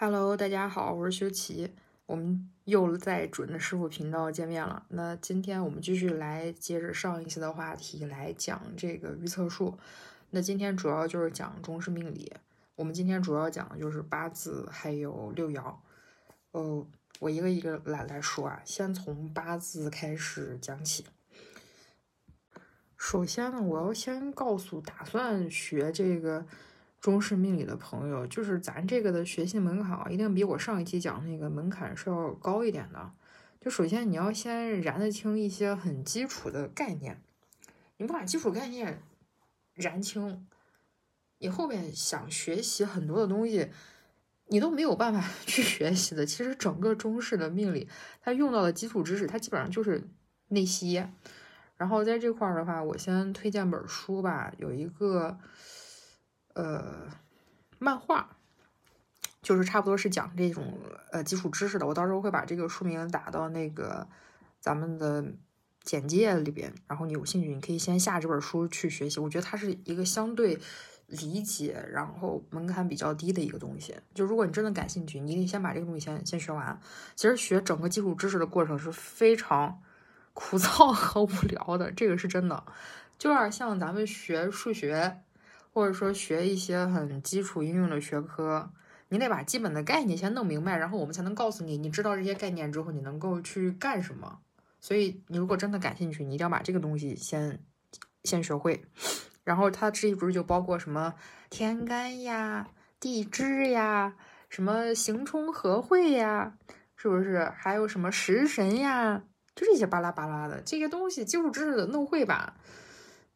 Hello，大家好，我是修齐，我们又在准的师傅频道见面了。那今天我们继续来接着上一期的话题来讲这个预测术。那今天主要就是讲中式命理，我们今天主要讲的就是八字还有六爻。呃，我一个一个来来说啊，先从八字开始讲起。首先呢，我要先告诉打算学这个。中式命理的朋友，就是咱这个的学习门槛，一定比我上一期讲那个门槛是要高一点的。就首先你要先燃得清一些很基础的概念，你不把基础概念燃清，你后面想学习很多的东西，你都没有办法 去学习的。其实整个中式的命理，它用到的基础知识，它基本上就是那些。然后在这块儿的话，我先推荐本书吧，有一个。呃，漫画就是差不多是讲这种呃基础知识的。我到时候会把这个书名打到那个咱们的简介里边，然后你有兴趣，你可以先下这本书去学习。我觉得它是一个相对理解，然后门槛比较低的一个东西。就如果你真的感兴趣，你得先把这个东西先先学完。其实学整个基础知识的过程是非常枯燥和无聊的，这个是真的，就有点像咱们学数学。或者说学一些很基础应用的学科，你得把基本的概念先弄明白，然后我们才能告诉你，你知道这些概念之后，你能够去干什么。所以你如果真的感兴趣，你一定要把这个东西先先学会。然后它这一不是就包括什么天干呀、地支呀、什么刑冲合会呀，是不是？还有什么食神呀，就这些巴拉巴拉的这些东西，基础知识的弄会吧。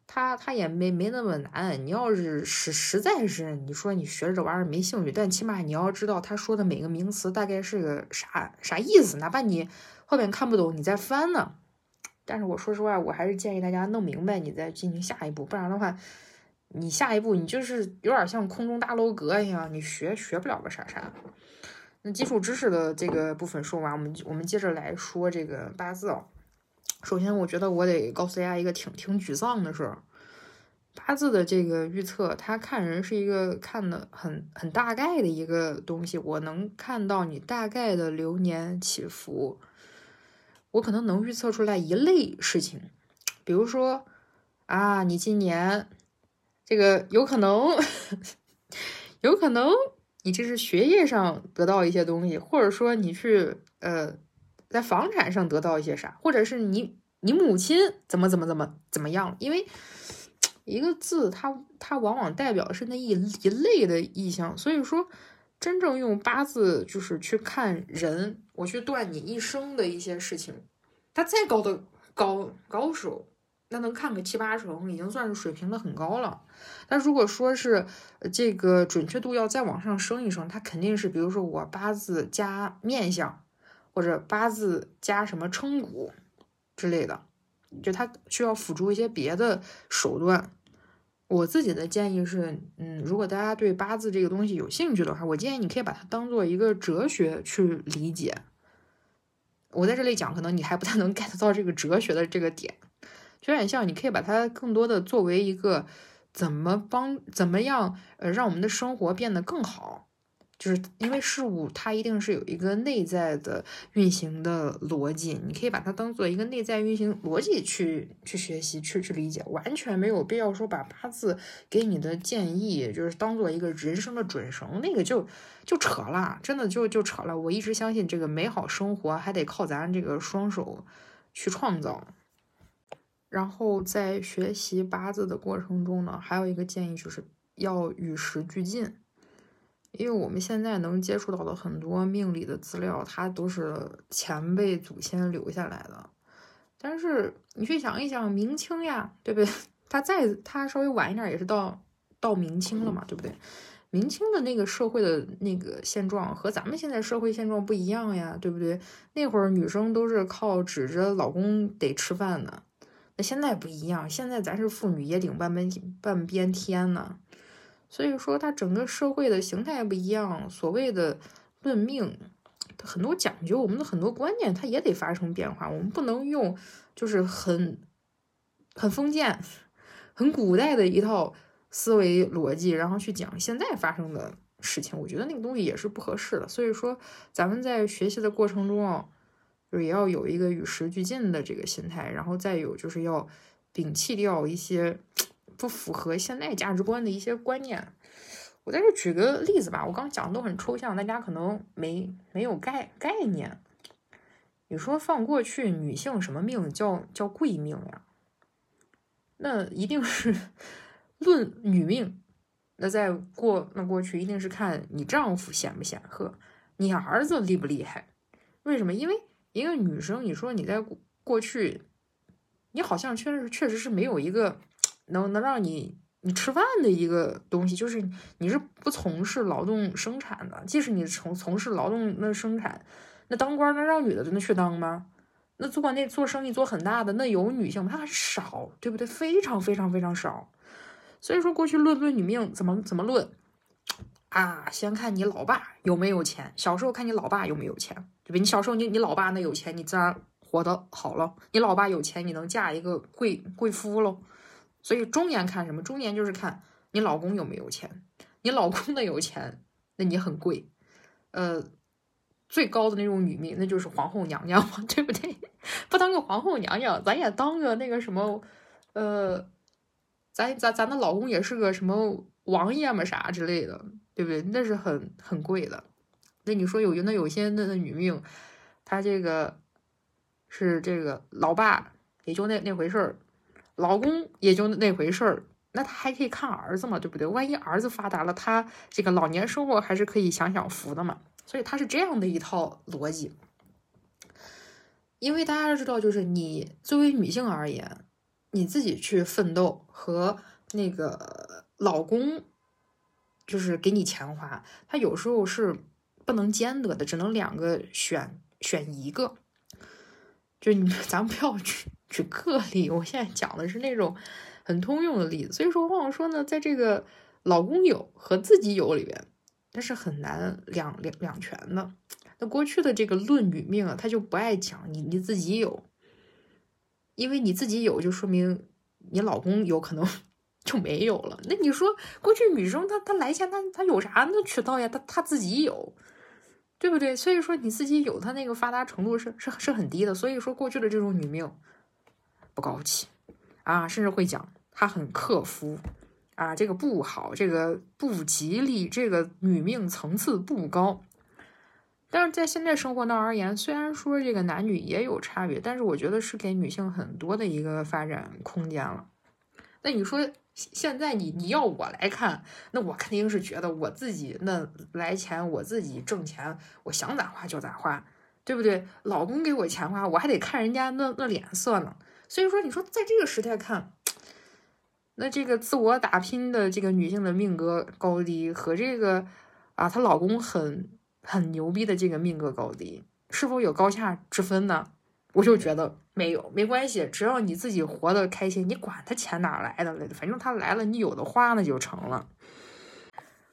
他他也没没那么难，你要是实实在是你说你学这玩意儿没兴趣，但起码你要知道他说的每个名词大概是个啥啥意思，哪怕你后面看不懂，你再翻呢。但是我说实话，我还是建议大家弄明白，你再进行下一步，不然的话，你下一步你就是有点像空中大楼阁一样，你学学不了个啥啥。那基础知识的这个部分说完，我们我们接着来说这个八字哦。首先，我觉得我得告诉大家一个挺挺沮丧的事儿，八字的这个预测，他看人是一个看的很很大概的一个东西。我能看到你大概的流年起伏，我可能能预测出来一类事情，比如说啊，你今年这个有可能，有可能你这是学业上得到一些东西，或者说你去呃。在房产上得到一些啥，或者是你你母亲怎么怎么怎么怎么样？因为一个字，它它往往代表的是那一一类的意象。所以说，真正用八字就是去看人，我去断你一生的一些事情。他再高的高高手，那能看个七八成，已经算是水平的很高了。但如果说是这个准确度要再往上升一升，它肯定是，比如说我八字加面相。或者八字加什么称骨之类的，就它需要辅助一些别的手段。我自己的建议是，嗯，如果大家对八字这个东西有兴趣的话，我建议你可以把它当做一个哲学去理解。我在这里讲，可能你还不太能 get 到这个哲学的这个点，就有点像，你可以把它更多的作为一个怎么帮怎么样，呃，让我们的生活变得更好。就是因为事物它一定是有一个内在的运行的逻辑，你可以把它当做一个内在运行逻辑去去学习、去去理解，完全没有必要说把八字给你的建议就是当做一个人生的准绳，那个就就扯了，真的就就扯了。我一直相信这个美好生活还得靠咱这个双手去创造。然后在学习八字的过程中呢，还有一个建议就是要与时俱进。因为我们现在能接触到的很多命理的资料，它都是前辈祖先留下来的。但是你去想一想，明清呀，对不对？它再它稍微晚一点，也是到到明清了嘛，对不对？明清的那个社会的那个现状和咱们现在社会现状不一样呀，对不对？那会儿女生都是靠指着老公得吃饭的，那现在不一样，现在咱是妇女也顶半边半边天呢。所以说，它整个社会的形态不一样，所谓的论命，很多讲究，我们的很多观念，它也得发生变化。我们不能用就是很很封建、很古代的一套思维逻辑，然后去讲现在发生的事情，我觉得那个东西也是不合适的。所以说，咱们在学习的过程中啊，就是也要有一个与时俱进的这个心态，然后再有就是要摒弃掉一些不符合现代价值观的一些观念。我在这举个例子吧，我刚讲的都很抽象，大家可能没没有概概念。你说放过去，女性什么命叫叫贵命呀？那一定是 论女命。那在过那过去，一定是看你丈夫显不显赫，你儿子厉不厉害？为什么？因为一个女生，你说你在过去，你好像确实确实是没有一个能能让你你吃饭的一个东西，就是你是不从事劳动生产的。即使你从从事劳动那生产。那当官，那让女的真的去当吗？那做那做生意做很大的，那有女性吗？它还是少，对不对？非常非常非常少。所以说，过去论论女命怎么怎么论啊？先看你老爸有没有钱。小时候看你老爸有没有钱，对不？你小时候你你老爸那有钱，你自然活得好了。你老爸有钱，你能嫁一个贵贵夫喽。所以中年看什么？中年就是看你老公有没有钱。你老公的有钱，那你很贵。呃。最高的那种女命，那就是皇后娘娘嘛，对不对？不当个皇后娘娘，咱也当个那个什么，呃，咱咱咱的老公也是个什么王爷嘛，啥之类的，对不对？那是很很贵的。那你说有那有些那那女命，她这个是这个老爸也就那那回事儿，老公也就那回事儿，那他还可以看儿子嘛，对不对？万一儿子发达了，他这个老年生活还是可以享享福的嘛。所以他是这样的一套逻辑，因为大家知道，就是你作为女性而言，你自己去奋斗和那个老公就是给你钱花，他有时候是不能兼得的，只能两个选选一个。就你 咱不要去举个例，我现在讲的是那种很通用的例子。所以说，往往说呢，在这个老公有和自己有里边。但是很难两两两全的。那过去的这个论女命啊，他就不爱讲你你自己有，因为你自己有，就说明你老公有可能 就没有了。那你说过去女生她她来钱她她有啥那渠道呀？她她自己有，对不对？所以说你自己有，她那个发达程度是是是很低的。所以说过去的这种女命不高级啊，甚至会讲她很克夫。啊，这个不好，这个不吉利，这个女命层次不高。但是在现在生活当而言，虽然说这个男女也有差别，但是我觉得是给女性很多的一个发展空间了。那你说现在你你要我来看，那我肯定是觉得我自己那来钱，我自己挣钱，我想咋花就咋花，对不对？老公给我钱花，我还得看人家那那脸色呢。所以说，你说在这个时代看。那这个自我打拼的这个女性的命格高低和这个啊她老公很很牛逼的这个命格高低是否有高下之分呢？我就觉得没有，没关系，只要你自己活得开心，你管他钱哪来的了，反正他来了，你有的花那就成了。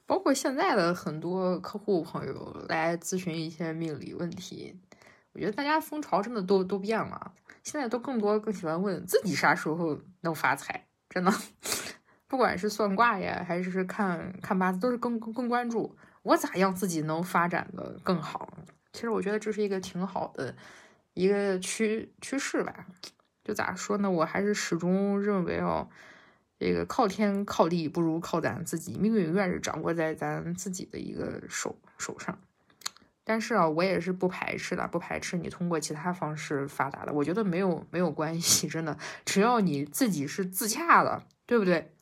包括现在的很多客户朋友来咨询一些命理问题，我觉得大家风潮真的都都变了，现在都更多更喜欢问自己啥时候能发财。真的，不管是算卦呀，还是看看八字，都是更更关注我咋样自己能发展的更好。其实我觉得这是一个挺好的一个趋趋势吧。就咋说呢？我还是始终认为哦，这个靠天靠地不如靠咱自己，命运永远是掌握在咱自己的一个手手上。但是啊，我也是不排斥的，不排斥你通过其他方式发达的，我觉得没有没有关系，真的，只要你自己是自洽的，对不对？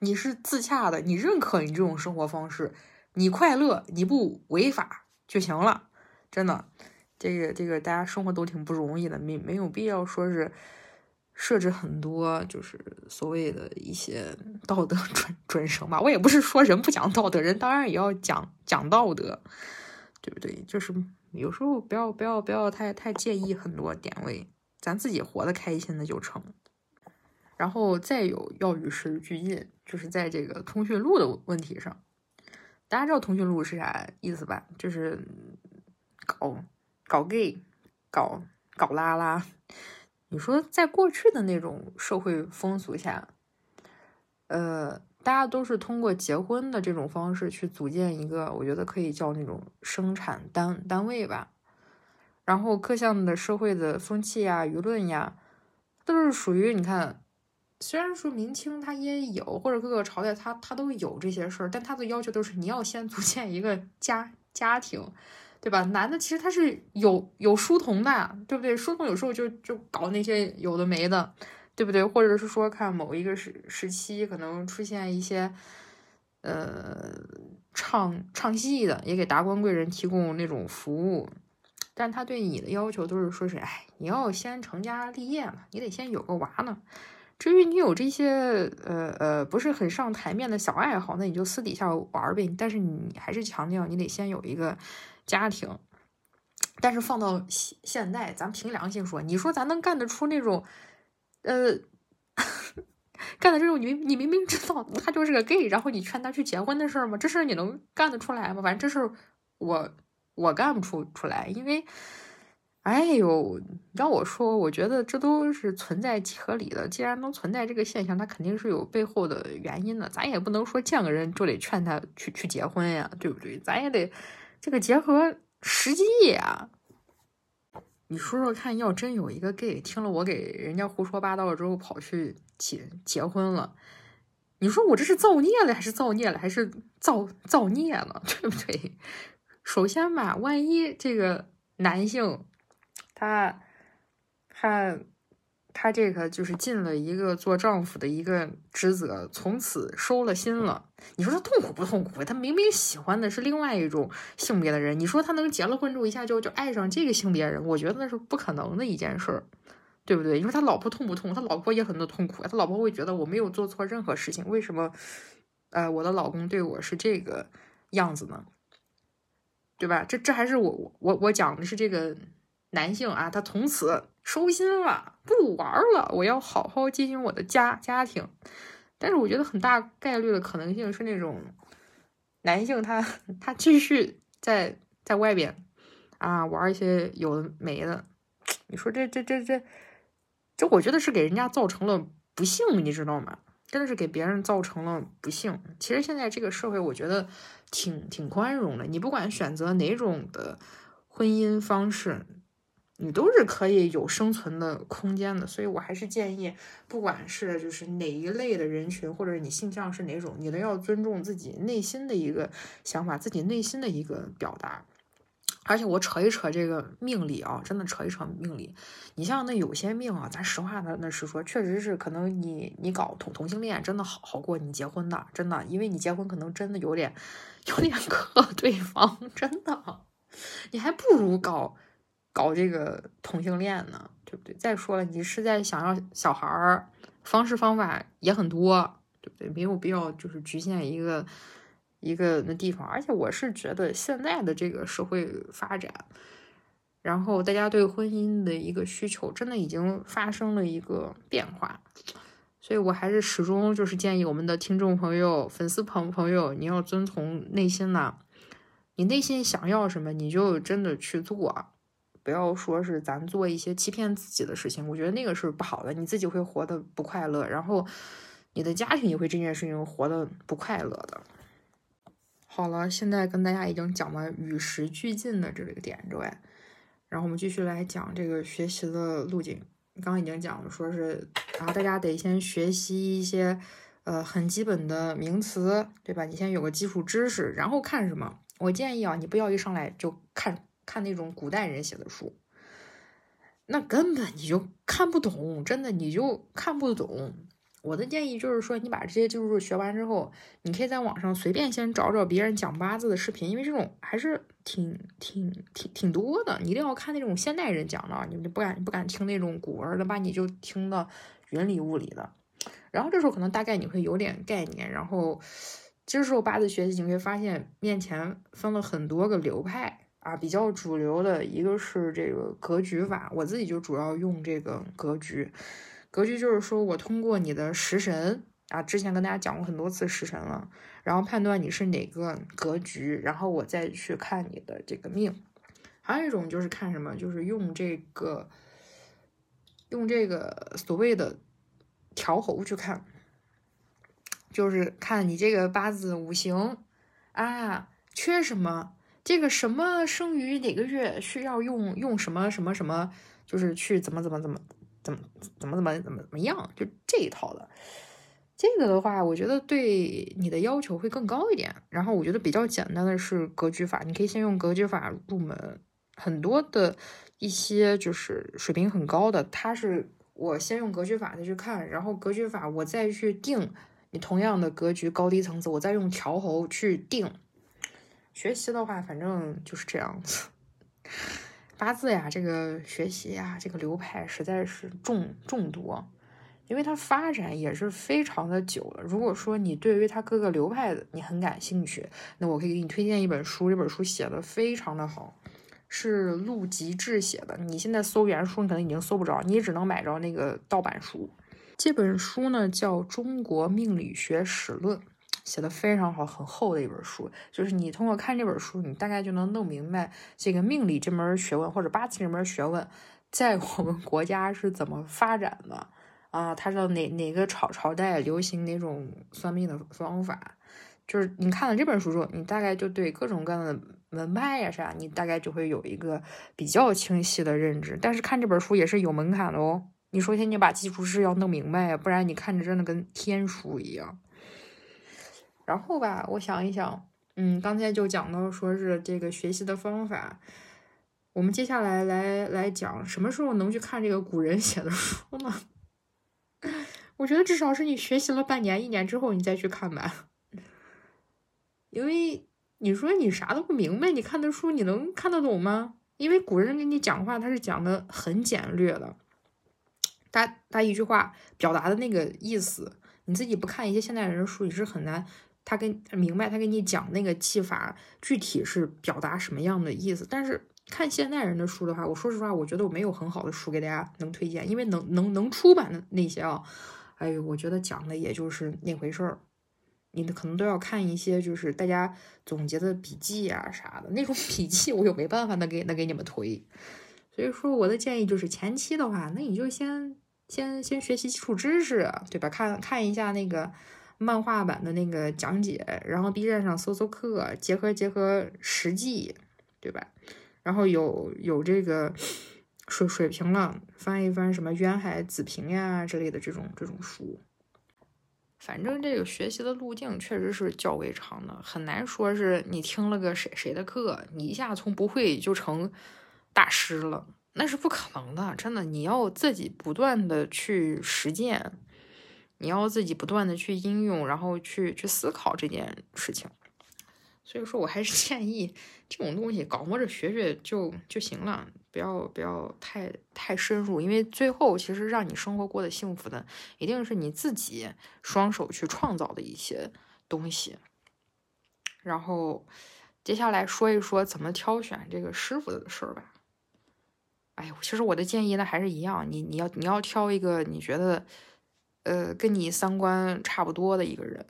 你是自洽的，你认可你这种生活方式，你快乐，你不违法就行了，真的，这个这个大家生活都挺不容易的，没没有必要说是设置很多就是所谓的一些道德准准绳吧。我也不是说人不讲道德，人当然也要讲讲道德。对不对？就是有时候不要不要不要太太介意很多点位，咱自己活得开心的就成。然后再有要与时俱进，就是在这个通讯录的问题上，大家知道通讯录是啥意思吧？就是搞搞 gay，搞搞拉拉。你说在过去的那种社会风俗下，呃，大家都是通过结婚的这种方式去组建一个，我觉得可以叫那种生产单单位吧。然后各项的社会的风气呀、舆论呀，都是属于你看，虽然说明清它也有，或者各个朝代它它都有这些事儿，但它的要求都是你要先组建一个家家庭，对吧？男的其实他是有有书童的，对不对？书童有时候就就搞那些有的没的。对不对？或者是说，看某一个时时期可能出现一些，呃，唱唱戏的，也给达官贵人提供那种服务，但他对你的要求都是说是，哎，你要先成家立业嘛，你得先有个娃呢。至于你有这些，呃呃，不是很上台面的小爱好，那你就私底下玩呗。但是你还是强调你得先有一个家庭。但是放到现现代，咱凭良心说，你说咱能干得出那种？呃，干的这种你你明明知道他就是个 gay，然后你劝他去结婚的事儿吗？这事儿你能干得出来吗？反正这事我我干不出出来，因为，哎呦，让我说，我觉得这都是存在即合理的。既然能存在这个现象，它肯定是有背后的原因的。咱也不能说见个人就得劝他去去结婚呀，对不对？咱也得这个结合实际呀。你说说看，要真有一个 gay 听了我给人家胡说八道了之后跑去结结婚了，你说我这是造孽了还是造孽了还是造造孽了，对不对？首先吧，万一这个男性他他。他这个就是尽了一个做丈夫的一个职责，从此收了心了。你说他痛苦不痛苦？他明明喜欢的是另外一种性别的人，你说他能结了婚之后一下就就爱上这个性别人？我觉得那是不可能的一件事儿，对不对？你说他老婆痛不痛？他老婆也很多痛苦，他老婆会觉得我没有做错任何事情，为什么呃我的老公对我是这个样子呢？对吧？这这还是我我我讲的是这个男性啊，他从此。收心了，不玩了，我要好好经营我的家家庭。但是我觉得很大概率的可能性是那种男性他他继续在在外边啊玩一些有的没的。你说这这这这这，我觉得是给人家造成了不幸，你知道吗？真的是给别人造成了不幸。其实现在这个社会，我觉得挺挺宽容的。你不管选择哪种的婚姻方式。你都是可以有生存的空间的，所以我还是建议，不管是就是哪一类的人群，或者你性向是哪种，你都要尊重自己内心的一个想法，自己内心的一个表达。而且我扯一扯这个命理啊，真的扯一扯命理。你像那有些命啊，咱实话的那是说，确实是可能你你搞同同性恋真的好好过你结婚的，真的，因为你结婚可能真的有点有点 克对方，真的，你还不如搞。搞这个同性恋呢，对不对？再说了，你是在想要小孩儿，方式方法也很多，对不对？没有必要就是局限一个一个那地方。而且我是觉得现在的这个社会发展，然后大家对婚姻的一个需求，真的已经发生了一个变化。所以我还是始终就是建议我们的听众朋友、粉丝朋朋友，你要遵从内心呐，你内心想要什么，你就真的去做。不要说是咱做一些欺骗自己的事情，我觉得那个是不好的，你自己会活得不快乐，然后你的家庭也会这件事情活得不快乐的。好了，现在跟大家已经讲了与时俱进的这个点之外，然后我们继续来讲这个学习的路径。刚刚已经讲了，说是然后大家得先学习一些呃很基本的名词，对吧？你先有个基础知识，然后看什么？我建议啊，你不要一上来就看。看那种古代人写的书，那根本你就看不懂，真的你就看不懂。我的建议就是说，你把这些就是学完之后，你可以在网上随便先找找别人讲八字的视频，因为这种还是挺挺挺挺多的。你一定要看那种现代人讲的，你就不敢不敢听那种古文的，把你就听的云里雾里的。然后这时候可能大概你会有点概念，然后这时候八字学习你会发现面前分了很多个流派。啊，比较主流的一个是这个格局法，我自己就主要用这个格局。格局就是说我通过你的食神啊，之前跟大家讲过很多次食神了，然后判断你是哪个格局，然后我再去看你的这个命。还有一种就是看什么，就是用这个用这个所谓的调候去看。就是看你这个八字五行啊缺什么，这个什么生于哪个月需要用用什么什么什么，就是去怎么怎么怎么怎么怎么怎么怎么怎么样，就这一套的。这个的话，我觉得对你的要求会更高一点。然后我觉得比较简单的是格局法，你可以先用格局法入门。很多的一些就是水平很高的，他是我先用格局法再去看，然后格局法我再去定你同样的格局高低层次，我再用调侯去定。学习的话，反正就是这样子。八字呀，这个学习呀，这个流派实在是众众多。因为它发展也是非常的久了。如果说你对于它各个流派的你很感兴趣，那我可以给你推荐一本书，这本书写的非常的好，是陆吉志写的。你现在搜原书，你可能已经搜不着，你只能买着那个盗版书。这本书呢叫《中国命理学史论》，写的非常好，很厚的一本书。就是你通过看这本书，你大概就能弄明白这个命理这门学问或者八字这门学问在我们国家是怎么发展的。啊，他知道哪哪个朝朝代流行哪种算命的方法，就是你看了这本书之后，你大概就对各种各样的门派呀啥，你大概就会有一个比较清晰的认知。但是看这本书也是有门槛的哦，你首先你把基础知识要弄明白呀，不然你看着真的跟天书一样。然后吧，我想一想，嗯，刚才就讲到说是这个学习的方法，我们接下来来来讲什么时候能去看这个古人写的书呢？我觉得至少是你学习了半年、一年之后，你再去看吧。因为你说你啥都不明白，你看的书你能看得懂吗？因为古人跟你讲话，他是讲的很简略的，他他一句话表达的那个意思，你自己不看一些现代人的书，你是很难他跟明白他跟你讲那个技法具体是表达什么样的意思。但是看现代人的书的话，我说实话，我觉得我没有很好的书给大家能推荐，因为能能能出版的那些啊。哎呦，我觉得讲的也就是那回事儿，你可能都要看一些就是大家总结的笔记啊啥的那种笔记，我又没办法能给能给你们推。所以说我的建议就是前期的话，那你就先先先学习基础知识，对吧？看看一下那个漫画版的那个讲解，然后 B 站上搜搜课，结合结合实际，对吧？然后有有这个。水水平了，翻一翻什么渊海子平呀之类的这种这种书，反正这个学习的路径确实是较为长的，很难说是你听了个谁谁的课，你一下从不会就成大师了，那是不可能的，真的，你要自己不断的去实践，你要自己不断的去应用，然后去去思考这件事情。所以说我还是 建议这种东西搞摸着学学就就行了，不要不要太太深入，因为最后其实让你生活过得幸福的，一定是你自己双手去创造的一些东西。然后接下来说一说怎么挑选这个师傅的事儿吧。哎呦，其实我的建议呢还是一样，你你要你要挑一个你觉得呃跟你三观差不多的一个人。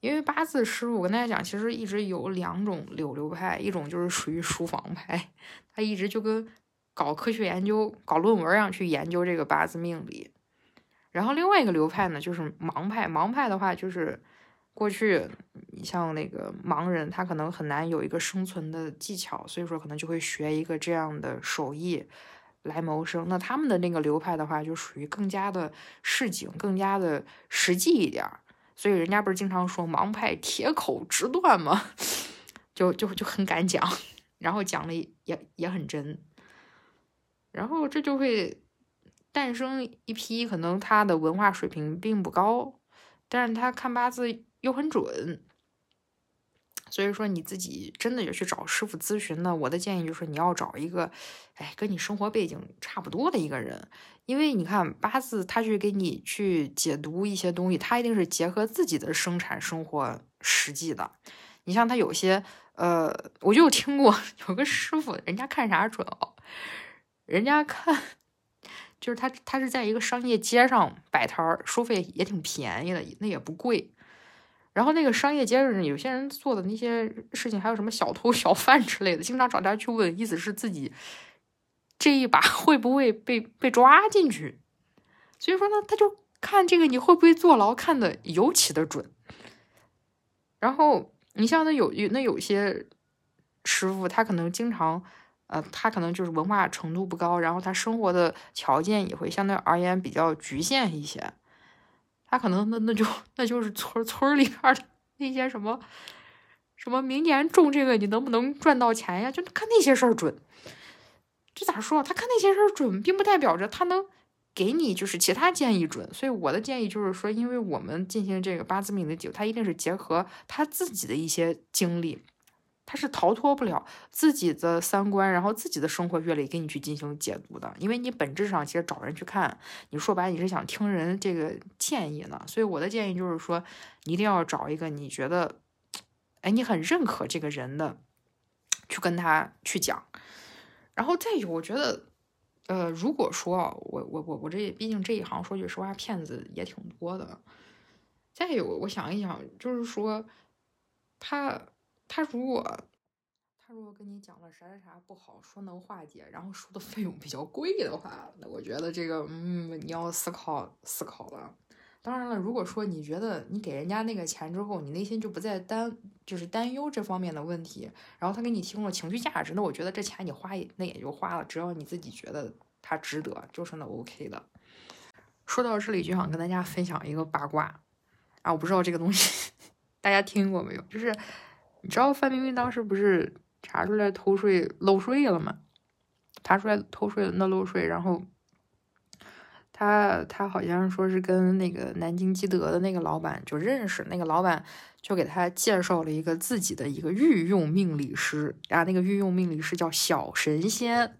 因为八字师傅，我跟大家讲，其实一直有两种流流派，一种就是属于书房派，他一直就跟搞科学研究、搞论文一样去研究这个八字命理。然后另外一个流派呢，就是盲派。盲派的话，就是过去你像那个盲人，他可能很难有一个生存的技巧，所以说可能就会学一个这样的手艺来谋生。那他们的那个流派的话，就属于更加的市井、更加的实际一点。所以人家不是经常说盲派铁口直断吗？就就就很敢讲，然后讲的也也很真，然后这就会诞生一批可能他的文化水平并不高，但是他看八字又很准。所以说你自己真的要去找师傅咨询呢，我的建议就是你要找一个，哎，跟你生活背景差不多的一个人，因为你看八字，他去给你去解读一些东西，他一定是结合自己的生产生活实际的。你像他有些，呃，我就听过有个师傅，人家看啥准哦？人家看，就是他他是在一个商业街上摆摊儿，收费也挺便宜的，那也不贵。然后那个商业街上，有些人做的那些事情，还有什么小偷小贩之类的，经常找他去问，意思是自己这一把会不会被被抓进去。所以说呢，他就看这个你会不会坐牢，看的尤其的准。然后你像那有有那有些师傅，他可能经常，呃，他可能就是文化程度不高，然后他生活的条件也会相对而言比较局限一些。他可能那那就那就是村村里边的那些什么什么明年种这个你能不能赚到钱呀？就看那些事儿准。这咋说？他看那些事儿准，并不代表着他能给你就是其他建议准。所以我的建议就是说，因为我们进行这个八字命的解，他一定是结合他自己的一些经历，他是逃脱不了自己的三观，然后自己的生活阅历给你去进行解读的。因为你本质上其实找人去看，你说白你是想听人这个建议呢。所以我的建议就是说，你一定要找一个你觉得，哎，你很认可这个人的，去跟他去讲。然后再有，我觉得，呃，如果说我我我我这毕竟这一行，说句实话，骗子也挺多的。再有，我想一想，就是说，他他如果他如果跟你讲了啥啥啥不好，说能化解，然后说的费用比较贵的话，那我觉得这个，嗯，你要思考思考了。当然了，如果说你觉得你给人家那个钱之后，你内心就不再担就是担忧这方面的问题，然后他给你提供了情绪价值，那我觉得这钱你花也那也就花了，只要你自己觉得他值得，就是那 OK 的。说到这里，就想跟大家分享一个八卦啊，我不知道这个东西 大家听过没有？就是你知道范冰冰当时不是查出来偷税漏税了吗？查出来偷税那漏税，然后。他他好像说是跟那个南京基德的那个老板就认识，那个老板就给他介绍了一个自己的一个御用命理师啊，那个御用命理师叫小神仙。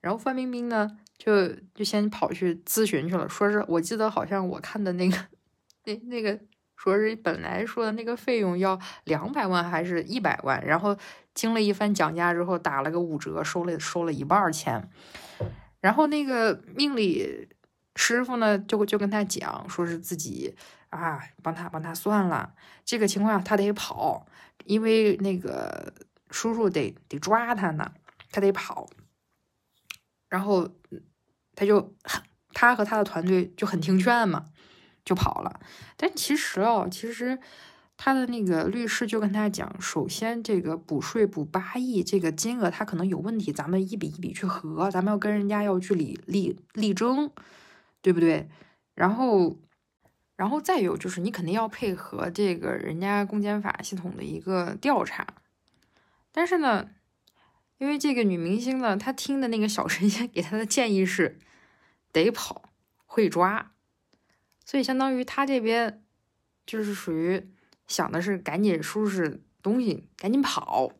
然后范冰冰呢，就就先跑去咨询去了，说是我记得好像我看的那个 那那个说是本来说的那个费用要两百万还是一百万，然后经了一番讲价之后打了个五折，收了收了一半钱。然后那个命理师傅呢，就就跟他讲，说是自己啊，帮他帮他算了，这个情况他得跑，因为那个叔叔得得抓他呢，他得跑。然后他就他和他的团队就很听劝嘛，就跑了。但其实哦，其实。他的那个律师就跟他讲，首先这个补税补八亿，这个金额他可能有问题，咱们一笔一笔去核，咱们要跟人家要去理力力争，对不对？然后，然后再有就是你肯定要配合这个人家公检法系统的一个调查。但是呢，因为这个女明星呢，她听的那个小神仙给她的建议是得跑会抓，所以相当于他这边就是属于。想的是赶紧收拾东西，赶紧跑。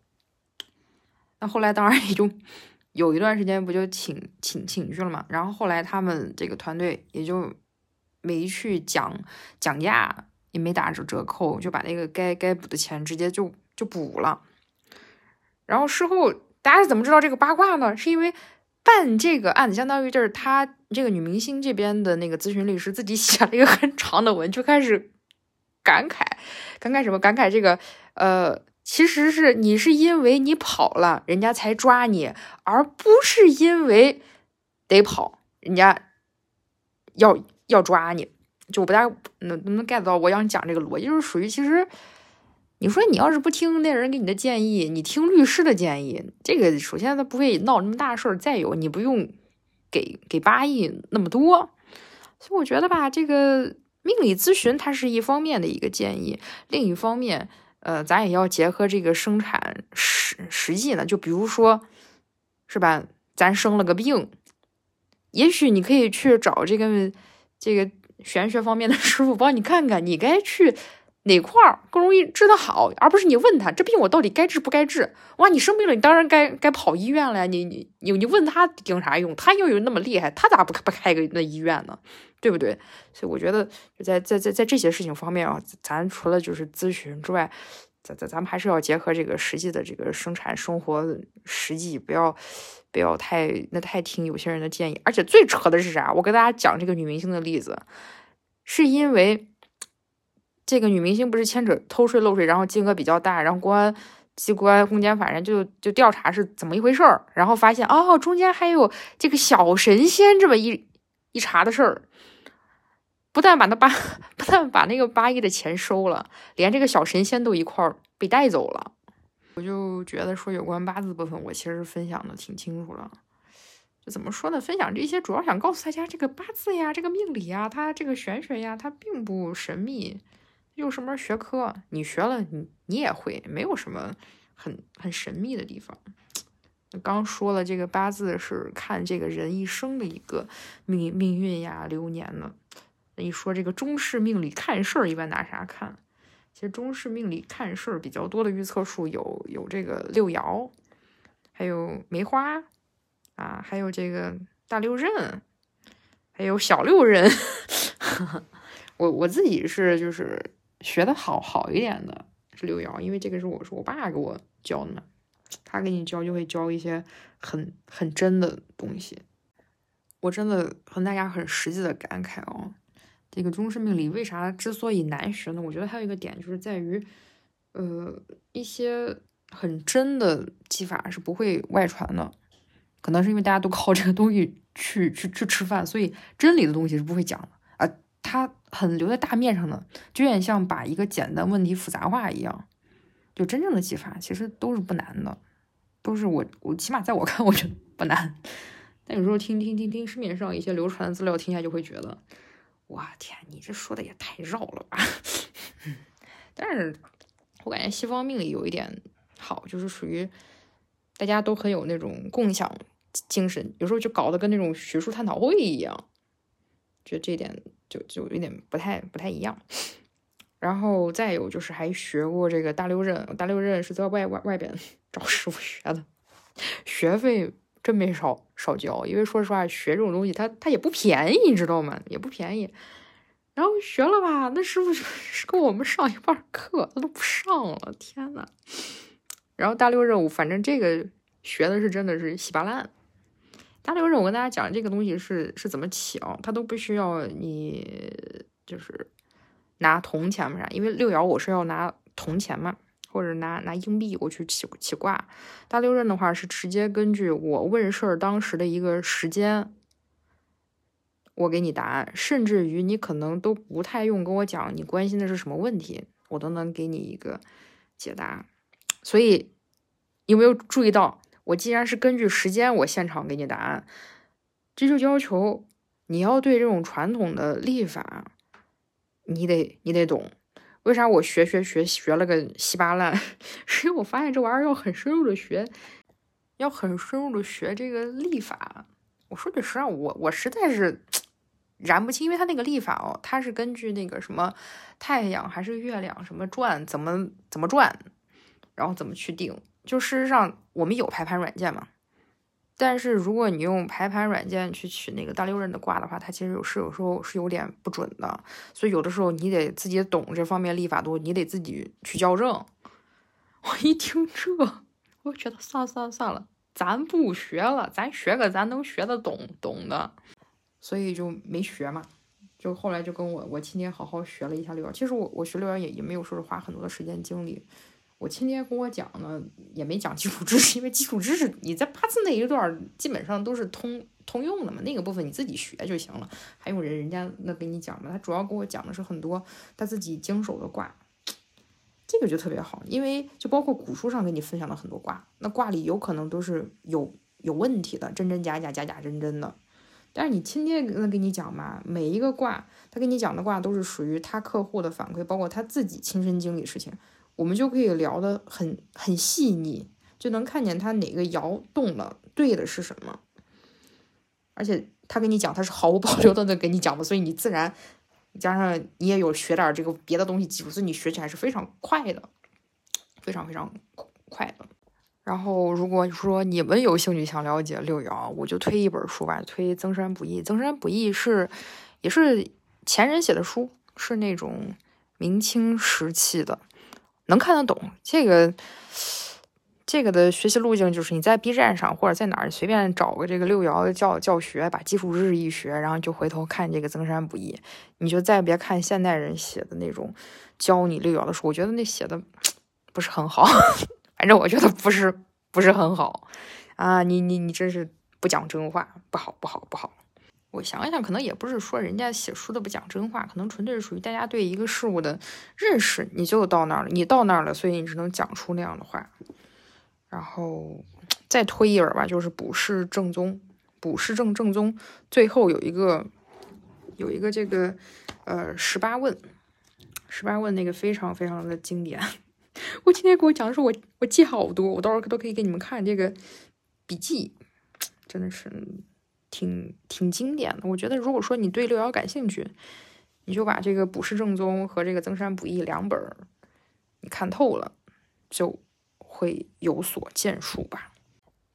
那后来当然也就有一段时间不就请请请去了嘛。然后后来他们这个团队也就没去讲讲价，也没打折折扣，就把那个该该补的钱直接就就补了。然后事后大家是怎么知道这个八卦呢？是因为办这个案子，相当于就是他这个女明星这边的那个咨询律师自己 写了一个很长的文，就开始。感慨，感慨什么？感慨这个，呃，其实是你是因为你跑了，人家才抓你，而不是因为得跑，人家要要抓你。就我不大能能不能 get 到我想讲这个逻辑，就是属于其实，你说你要是不听那人给你的建议，你听律师的建议，这个首先他不会闹那么大事儿，再有你不用给给八亿那么多，所以我觉得吧，这个。命理咨询它是一方面的一个建议，另一方面，呃，咱也要结合这个生产实实际呢。就比如说，是吧？咱生了个病，也许你可以去找这个这个玄学方面的师傅帮你看看，你该去。哪块儿更容易治得好，而不是你问他这病我到底该治不该治？哇，你生病了，你当然该该跑医院了呀！你你你你问他顶啥用？他又有那么厉害，他咋不不开个那医院呢？对不对？所以我觉得在在在在这些事情方面啊，咱除了就是咨询之外，咱咱咱们还是要结合这个实际的这个生产生活实际，不要不要太那太听有些人的建议。而且最扯的是啥？我跟大家讲这个女明星的例子，是因为。这个女明星不是牵扯偷税漏税，然后金额比较大，然后公安机关、公检法人就就调查是怎么一回事儿，然后发现哦，中间还有这个小神仙这么一一查的事儿，不但把那八不但把那个八亿的钱收了，连这个小神仙都一块儿被带走了。我就觉得说有关八字部分，我其实分享的挺清楚了。就怎么说呢？分享这些主要想告诉大家，这个八字呀，这个命理呀，它这个玄学呀，它并不神秘，又什么学科，你学了你你也会，没有什么很很神秘的地方。刚说了，这个八字是看这个人一生的一个命命运呀、流年呢。一说这个中式命理看事儿，一般拿啥看？其实中式命理看事儿比较多的预测术有有这个六爻，还有梅花啊，还有这个大六壬，还有小六壬。我我自己是就是学的好好一点的是刘瑶，因为这个是我是我爸给我教的嘛。他给你教就会教一些很很真的东西，我真的和大家很实际的感慨哦。这个中式命理为啥之所以难学呢？我觉得还有一个点就是在于，呃，一些很真的技法是不会外传的，可能是因为大家都靠这个东西去去去吃饭，所以真理的东西是不会讲的。它很留在大面上的，就有点像把一个简单问题复杂化一样。就真正的技法其实都是不难的，都是我我起码在我看我觉得不难，但有时候听听听听市面上一些流传的资料，听下就会觉得，哇天，你这说的也太绕了吧！但是我感觉西方命理有一点好，就是属于大家都很有那种共享精神，有时候就搞得跟那种学术探讨会一样，觉得这点就就有点不太不太一样。然后再有就是还学过这个大六壬，大六壬是在外外外边找师傅学的，学费真没少少交，因为说实话学这种东西它它也不便宜，你知道吗？也不便宜。然后学了吧，那师傅就是跟我们上一半课，他都不上了，天呐。然后大六壬，反正这个学的是真的是稀巴烂。大六壬，我跟大家讲这个东西是是怎么起啊，它都不需要你就是。拿铜钱嘛啥？因为六爻我是要拿铜钱嘛，或者拿拿硬币我去起起卦。大六壬的话是直接根据我问事儿当时的一个时间，我给你答案，甚至于你可能都不太用跟我讲你关心的是什么问题，我都能给你一个解答。所以有没有注意到，我既然是根据时间我现场给你答案，这就要求你要对这种传统的历法。你得你得懂，为啥我学学学学了个稀巴烂？是因为我发现这玩意儿要很深入的学，要很深入的学这个历法。我说句实话，我我实在是燃不清，因为它那个历法哦，它是根据那个什么太阳还是月亮什么转怎么怎么转，然后怎么去定。就事实上，我们有排盘软件嘛。但是如果你用排盘软件去取那个大六壬的卦的话，它其实有是有时候是有点不准的，所以有的时候你得自己懂这方面历法多，你得自己去校正。我一听这，我觉得算了算了算了，咱不学了，咱学个咱能学得懂懂的，所以就没学嘛。就后来就跟我我亲爹好好学了一下六爻，其实我我学六爻也也没有说是花很多的时间精力。我亲爹跟我讲呢，也没讲基础知识，因为基础知识你在八字那一段基本上都是通通用的嘛，那个部分你自己学就行了，还用人人家那给你讲嘛？他主要跟我讲的是很多他自己经手的卦，这个就特别好，因为就包括古书上给你分享的很多卦，那卦里有可能都是有有问题的，真真假假，假假真真的，但是你亲爹那给你讲嘛，每一个卦他给你讲的卦都是属于他客户的反馈，包括他自己亲身经历事情。我们就可以聊得很很细腻，就能看见他哪个爻动了，对的是什么。而且他跟你讲，他是毫无保留的在跟你讲的，所以你自然加上你也有学点这个别的东西基础，所以你学起来是非常快的，非常非常快的。然后如果说你们有兴趣想了解六爻，我就推一本书吧，推《增山补益》。《增山补益》是也是前人写的书，是那种明清时期的。能看得懂这个，这个的学习路径就是你在 B 站上或者在哪儿随便找个这个六爻的教教学，把基础知识一学，然后就回头看这个增山补益。你就再别看现代人写的那种教你六爻的书，我觉得那写的不是很好，反正我觉得不是不是很好啊！你你你真是不讲真话，不好不好不好。我想想，可能也不是说人家写书的不讲真话，可能纯粹是属于大家对一个事物的认识，你就到那儿了，你到那儿了，所以你只能讲出那样的话。然后再推一耳吧，就是《卜筮正宗》，《卜筮正正宗》最后有一个有一个这个呃十八问，十八问那个非常非常的经典。我今天给我讲的时候，我我记好多，我到时候都可以给你们看这个笔记，真的是。挺挺经典的，我觉得如果说你对六爻感兴趣，你就把这个《卜筮正宗》和这个《增删补益》两本你看透了，就会有所建树吧。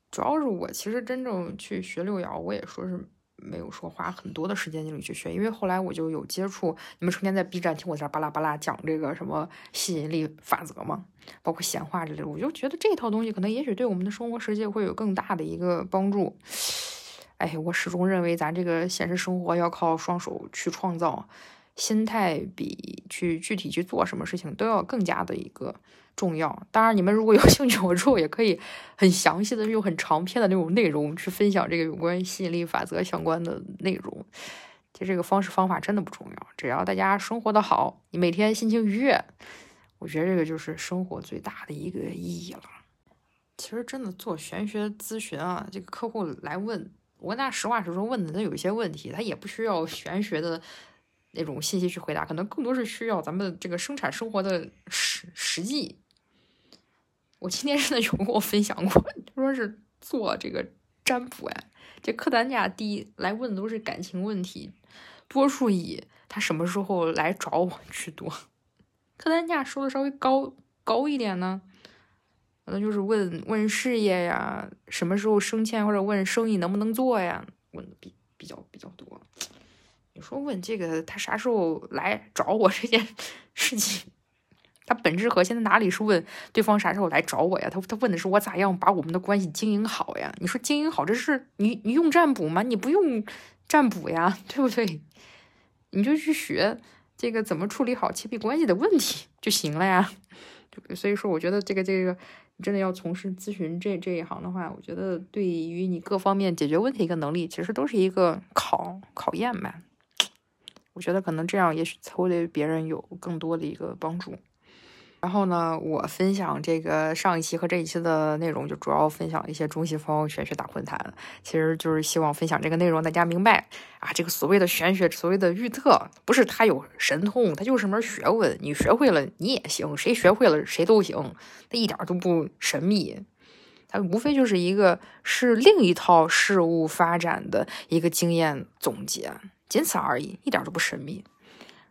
主要是我其实真正去学六爻，我也说是没有说花很多的时间精力去学，因为后来我就有接触，你们成天在 B 站听我在巴拉巴拉讲这个什么吸引力法则嘛，包括显化之类的，我就觉得这套东西可能也许对我们的生活世界会有更大的一个帮助。哎，我始终认为咱这个现实生活要靠双手去创造，心态比去具体去做什么事情都要更加的一个重要。当然，你们如果有 兴趣，我之后也可以很详细的用很长篇的那种内容去分享这个有关吸引力法则相关的内容。其实这个方式方法真的不重要，只要大家生活的好，你每天心情愉悦，我觉得这个就是生活最大的一个意义了。其实真的做玄学咨询啊，这个客户来问。我跟大家实话实说，问的他有一些问题，他也不需要玄学的那种信息去回答，可能更多是需要咱们这个生产生活的实实际。我今天真的有跟我分享过，说是做这个占卜呀，这客单价低，来问的都是感情问题，多数以他什么时候来找我居多。客单价收的稍微高高一点呢。可能就是问问事业呀，什么时候升迁，或者问生意能不能做呀，问的比比较比较多。你说问这个他啥时候来找我这件事情，他本质核心在哪里？是问对方啥时候来找我呀？他他问的是我咋样把我们的关系经营好呀？你说经营好，这是你你用占卜吗？你不用占卜呀，对不对？你就去学这个怎么处理好亲密关系的问题就行了呀。所以说，我觉得这个这个。真的要从事咨询这这一行的话，我觉得对于你各方面解决问题一个能力，其实都是一个考考验吧。我觉得可能这样也许才会对别人有更多的一个帮助。然后呢，我分享这个上一期和这一期的内容，就主要分享一些中西方玄学大混谈，其实就是希望分享这个内容，大家明白啊，这个所谓的玄学，所谓的预测，不是它有神通，它就是门学问，你学会了你也行，谁学会了谁都行，它一点都不神秘，它无非就是一个是另一套事物发展的一个经验总结，仅此而已，一点都不神秘。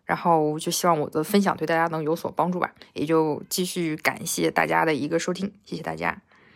然后就希望我的分享对大家能有所帮助吧，也就继续感谢大家的一个收听，谢谢大家。